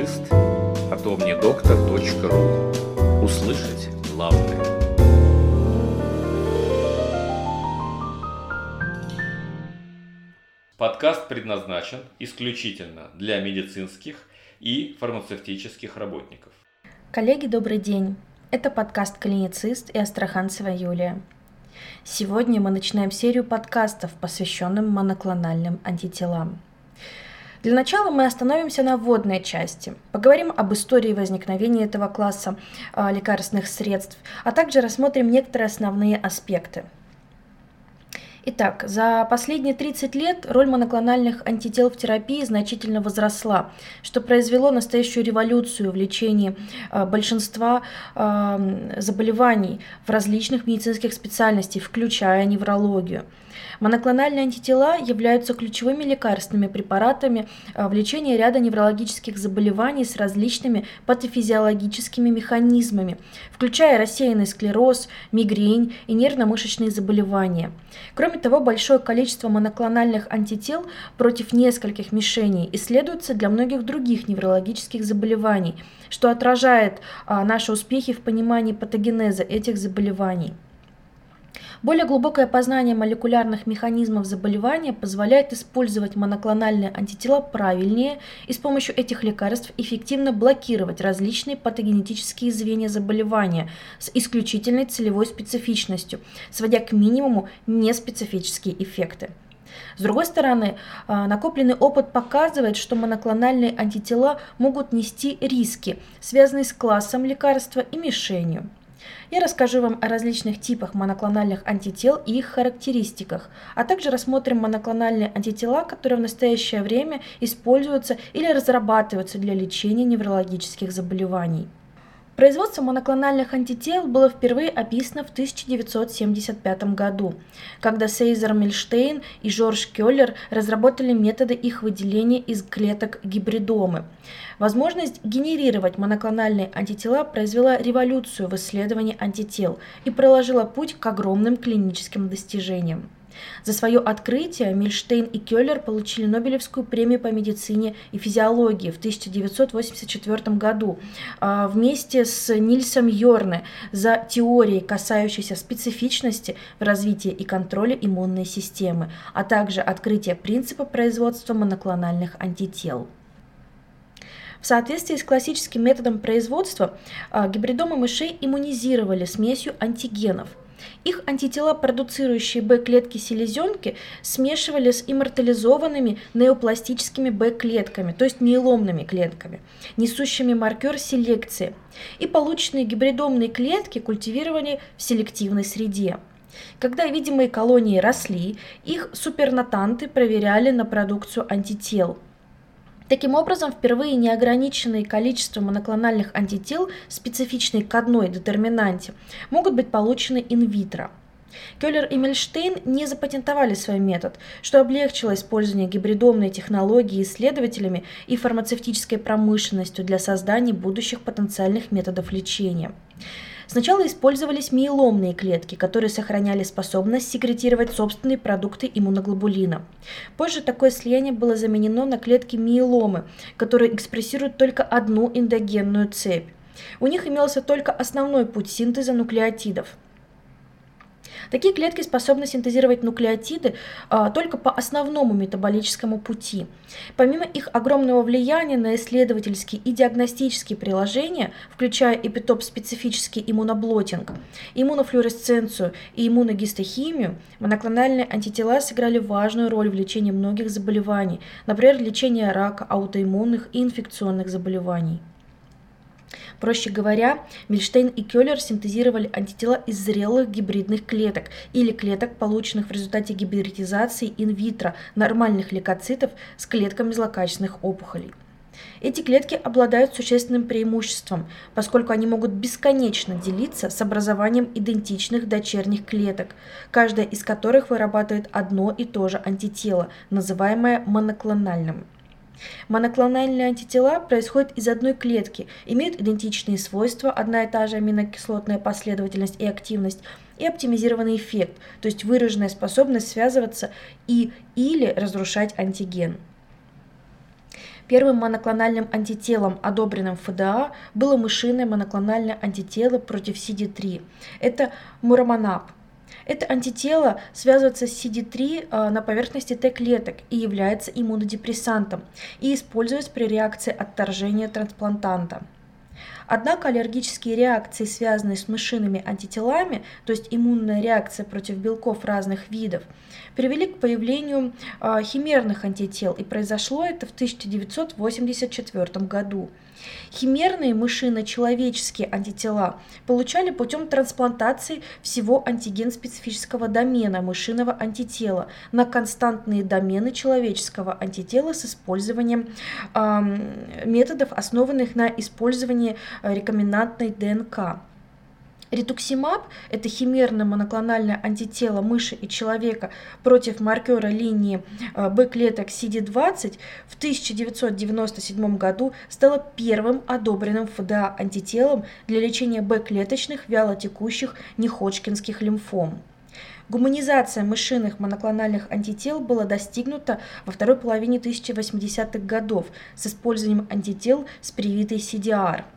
клиницист, атомнедоктор.ру. Услышать главное. Подкаст предназначен исключительно для медицинских и фармацевтических работников. Коллеги, добрый день. Это подкаст «Клиницист» и Астраханцева Юлия. Сегодня мы начинаем серию подкастов, посвященным моноклональным антителам – для начала мы остановимся на вводной части. Поговорим об истории возникновения этого класса э, лекарственных средств, а также рассмотрим некоторые основные аспекты. Итак, за последние 30 лет роль моноклональных антител в терапии значительно возросла, что произвело настоящую революцию в лечении э, большинства э, заболеваний в различных медицинских специальностях, включая неврологию. Моноклональные антитела являются ключевыми лекарственными препаратами э, в лечении ряда неврологических заболеваний с различными патофизиологическими механизмами, включая рассеянный склероз, мигрень и нервно-мышечные заболевания. Кроме того, большое количество моноклональных антител против нескольких мишеней исследуется для многих других неврологических заболеваний, что отражает а, наши успехи в понимании патогенеза этих заболеваний. Более глубокое познание молекулярных механизмов заболевания позволяет использовать моноклональные антитела правильнее и с помощью этих лекарств эффективно блокировать различные патогенетические звенья заболевания с исключительной целевой специфичностью, сводя к минимуму неспецифические эффекты. С другой стороны, а, накопленный опыт показывает, что моноклональные антитела могут нести риски, связанные с классом лекарства и мишенью. Я расскажу вам о различных типах моноклональных антител и их характеристиках, а также рассмотрим моноклональные антитела, которые в настоящее время используются или разрабатываются для лечения неврологических заболеваний. Производство моноклональных антител было впервые описано в 1975 году, когда Сейзер Мильштейн и Жорж Келлер разработали методы их выделения из клеток гибридомы. Возможность генерировать моноклональные антитела произвела революцию в исследовании антител и проложила путь к огромным клиническим достижениям. За свое открытие Мильштейн и Келлер получили Нобелевскую премию по медицине и физиологии в 1984 году а, вместе с Нильсом Йорне за теории, касающиеся специфичности в развитии и контроле иммунной системы, а также открытие принципа производства моноклональных антител. В соответствии с классическим методом производства а, гибридомы мышей иммунизировали смесью антигенов – их антитела, продуцирующие Б-клетки селезенки, смешивали с иммортализованными неопластическими Б-клетками, то есть миеломными клетками, несущими маркер селекции. И полученные гибридомные клетки культивировали в селективной среде. Когда видимые колонии росли, их супернатанты проверяли на продукцию антител – Таким образом, впервые неограниченные количество моноклональных антител, специфичные к одной детерминанте, могут быть получены инвитро. Келлер и Мельштейн не запатентовали свой метод, что облегчило использование гибридомной технологии исследователями и фармацевтической промышленностью для создания будущих потенциальных методов лечения. Сначала использовались миеломные клетки, которые сохраняли способность секретировать собственные продукты иммуноглобулина. Позже такое слияние было заменено на клетки миеломы, которые экспрессируют только одну эндогенную цепь. У них имелся только основной путь синтеза нуклеотидов – Такие клетки способны синтезировать нуклеотиды а, только по основному метаболическому пути. Помимо их огромного влияния на исследовательские и диагностические приложения, включая эпитоп-специфический иммуноблотинг, иммунофлюоресценцию и иммуногистохимию, моноклональные антитела сыграли важную роль в лечении многих заболеваний, например, лечения рака, аутоиммунных и инфекционных заболеваний. Проще говоря, Мильштейн и Келлер синтезировали антитела из зрелых гибридных клеток или клеток, полученных в результате гибридизации инвитро нормальных лейкоцитов с клетками злокачественных опухолей. Эти клетки обладают существенным преимуществом, поскольку они могут бесконечно делиться с образованием идентичных дочерних клеток, каждая из которых вырабатывает одно и то же антитело, называемое моноклональным. Моноклональные антитела происходят из одной клетки, имеют идентичные свойства, одна и та же аминокислотная последовательность и активность, и оптимизированный эффект, то есть выраженная способность связываться и или разрушать антиген. Первым моноклональным антителом, одобренным ФДА, было мышиное моноклональное антитело против CD3. Это мураманаб. Это антитело связывается с CD3 а, на поверхности Т-клеток и является иммунодепрессантом и используется при реакции отторжения трансплантанта. Однако аллергические реакции, связанные с мышиными антителами, то есть иммунная реакция против белков разных видов, привели к появлению э, химерных антител, и произошло это в 1984 году. Химерные мышино-человеческие антитела получали путем трансплантации всего антиген-специфического домена мышиного антитела на константные домены человеческого антитела с использованием э, методов, основанных на использовании рекомендантной ДНК. Ретуксимаб – это химерное моноклональное антитело мыши и человека против маркера линии э, Б-клеток CD20 в 1997 году стало первым одобренным ФДА антителом для лечения Б-клеточных вялотекущих неходжкинских лимфом. Гуманизация мышиных моноклональных антител была достигнута во второй половине 1080-х годов с использованием антител с привитой CDR –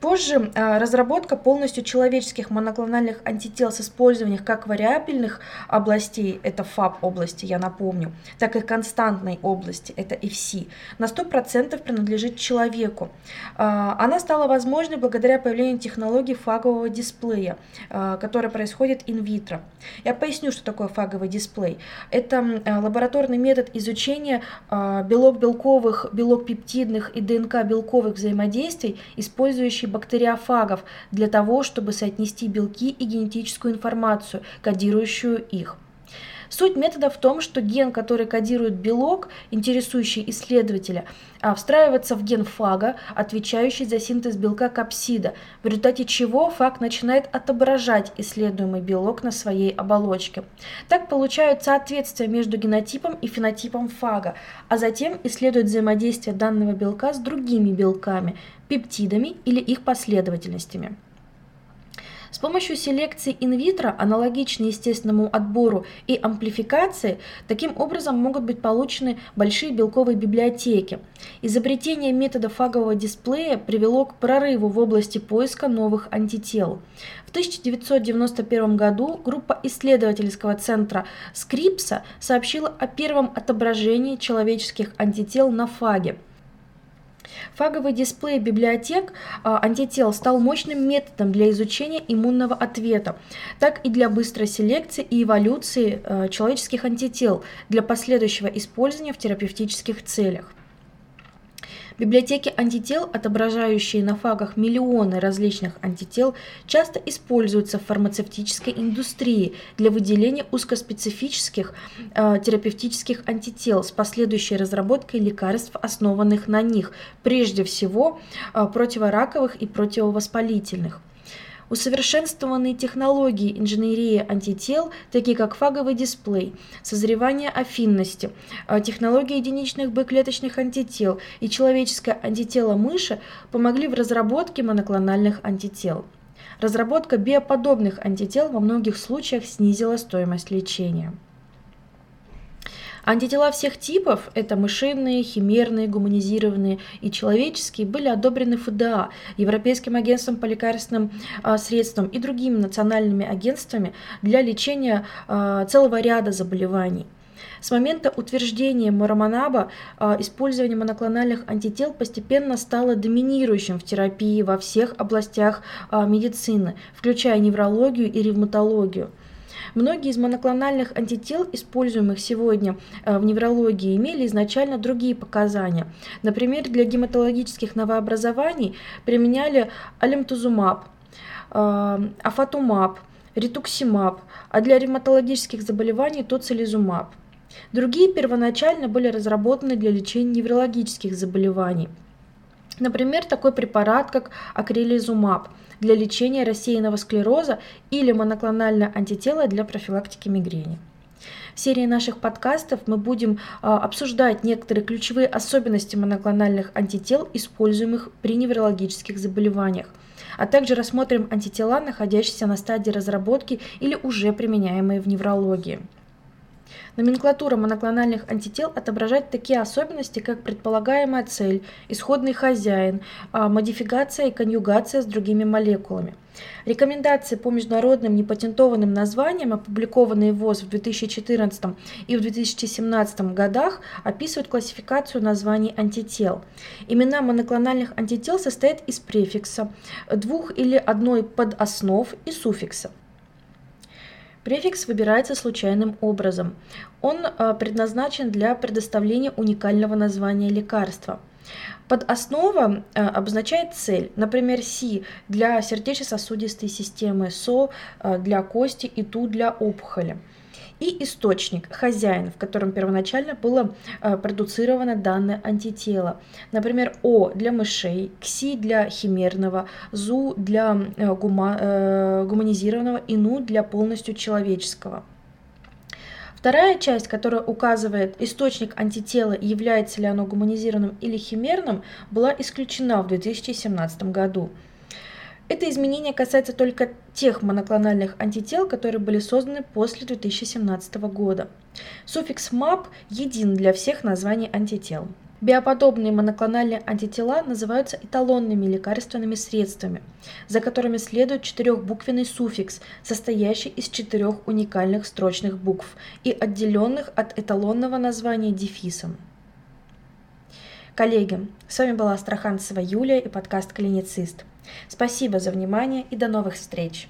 Позже а, разработка полностью человеческих моноклональных антител с использованием как вариабельных областей, это ФАП области, я напомню, так и константной области, это FC, на 100% принадлежит человеку. А, она стала возможной благодаря появлению технологии фагового дисплея, а, которая происходит инвитро. Я поясню, что такое фаговый дисплей. Это лабораторный метод изучения белок белковых, белок пептидных и ДНК белковых взаимодействий, использующий бактериофагов для того, чтобы соотнести белки и генетическую информацию, кодирующую их. Суть метода в том, что ген, который кодирует белок, интересующий исследователя, а, встраивается в ген фага, отвечающий за синтез белка капсида, в результате чего фаг начинает отображать исследуемый белок на своей оболочке. Так получают соответствие между генотипом и фенотипом фага, а затем исследуют взаимодействие данного белка с другими белками, пептидами или их последовательностями. С помощью селекции инвитро, аналогичной естественному отбору и амплификации, таким образом могут быть получены большие белковые библиотеки. Изобретение метода фагового дисплея привело к прорыву в области поиска новых антител. В 1991 году группа исследовательского центра Скрипса сообщила о первом отображении человеческих антител на фаге – Фаговый дисплей библиотек а, антител стал мощным методом для изучения иммунного ответа, так и для быстрой селекции и эволюции а, человеческих антител для последующего использования в терапевтических целях. Библиотеки антител, отображающие на фагах миллионы различных антител, часто используются в фармацевтической индустрии для выделения узкоспецифических э, терапевтических антител с последующей разработкой лекарств, основанных на них, прежде всего э, противораковых и противовоспалительных. Усовершенствованные технологии инженерии антител, такие как фаговый дисплей, созревание афинности, а, технологии единичных Б-клеточных антител и человеческое антитело мыши помогли в разработке моноклональных антител. Разработка биоподобных антител во многих случаях снизила стоимость лечения. Антитела всех типов, это мышиные, химерные, гуманизированные и человеческие, были одобрены ФДА, Европейским агентством по лекарственным а, средствам и другими национальными агентствами для лечения а, целого ряда заболеваний. С момента утверждения Мараманаба а, использование моноклональных антител постепенно стало доминирующим в терапии во всех областях медицины, включая неврологию и ревматологию. Многие из моноклональных антител, используемых сегодня э, в неврологии, имели изначально другие показания. Например, для гематологических новообразований применяли алемтузумаб, э, афатумаб, ритуксимаб, а для ревматологических заболеваний тоцилизумаб. Другие первоначально были разработаны для лечения неврологических заболеваний. Например, такой препарат, как акрилизумаб – для лечения рассеянного склероза или моноклональное антитело для профилактики мигрени. В серии наших подкастов мы будем а, обсуждать некоторые ключевые особенности моноклональных антител, используемых при неврологических заболеваниях, а также рассмотрим антитела, находящиеся на стадии разработки или уже применяемые в неврологии. Номенклатура моноклональных антител отображает такие особенности, как предполагаемая цель, исходный хозяин, а, модификация и конъюгация с другими молекулами. Рекомендации по международным непатентованным названиям, опубликованные ВОЗ в 2014 и в 2017 годах, описывают классификацию названий антител. Имена моноклональных антител состоят из префикса, двух или одной подоснов и суффикса. Префикс выбирается случайным образом. Он а, предназначен для предоставления уникального названия лекарства. Подоснова а, обозначает цель, например, Си для сердечно-сосудистой системы, СО а, для кости и ТУ для опухоли и источник, хозяин, в котором первоначально было э, продуцировано данное антитело. Например, О для мышей, КСИ для химерного, ЗУ для э, гума, э, гуманизированного и НУ для полностью человеческого. Вторая часть, которая указывает источник антитела является ли оно гуманизированным или химерным, была исключена в 2017 году. Это изменение касается только тех моноклональных антител, которые были созданы после 2017 года. Суффикс MAP един для всех названий антител. Биоподобные моноклональные антитела называются эталонными лекарственными средствами, за которыми следует четырехбуквенный суффикс, состоящий из четырех уникальных строчных букв и отделенных от эталонного названия дефисом. Коллеги, с вами была Астраханцева Юлия и подкаст «Клиницист». Спасибо за внимание и до новых встреч!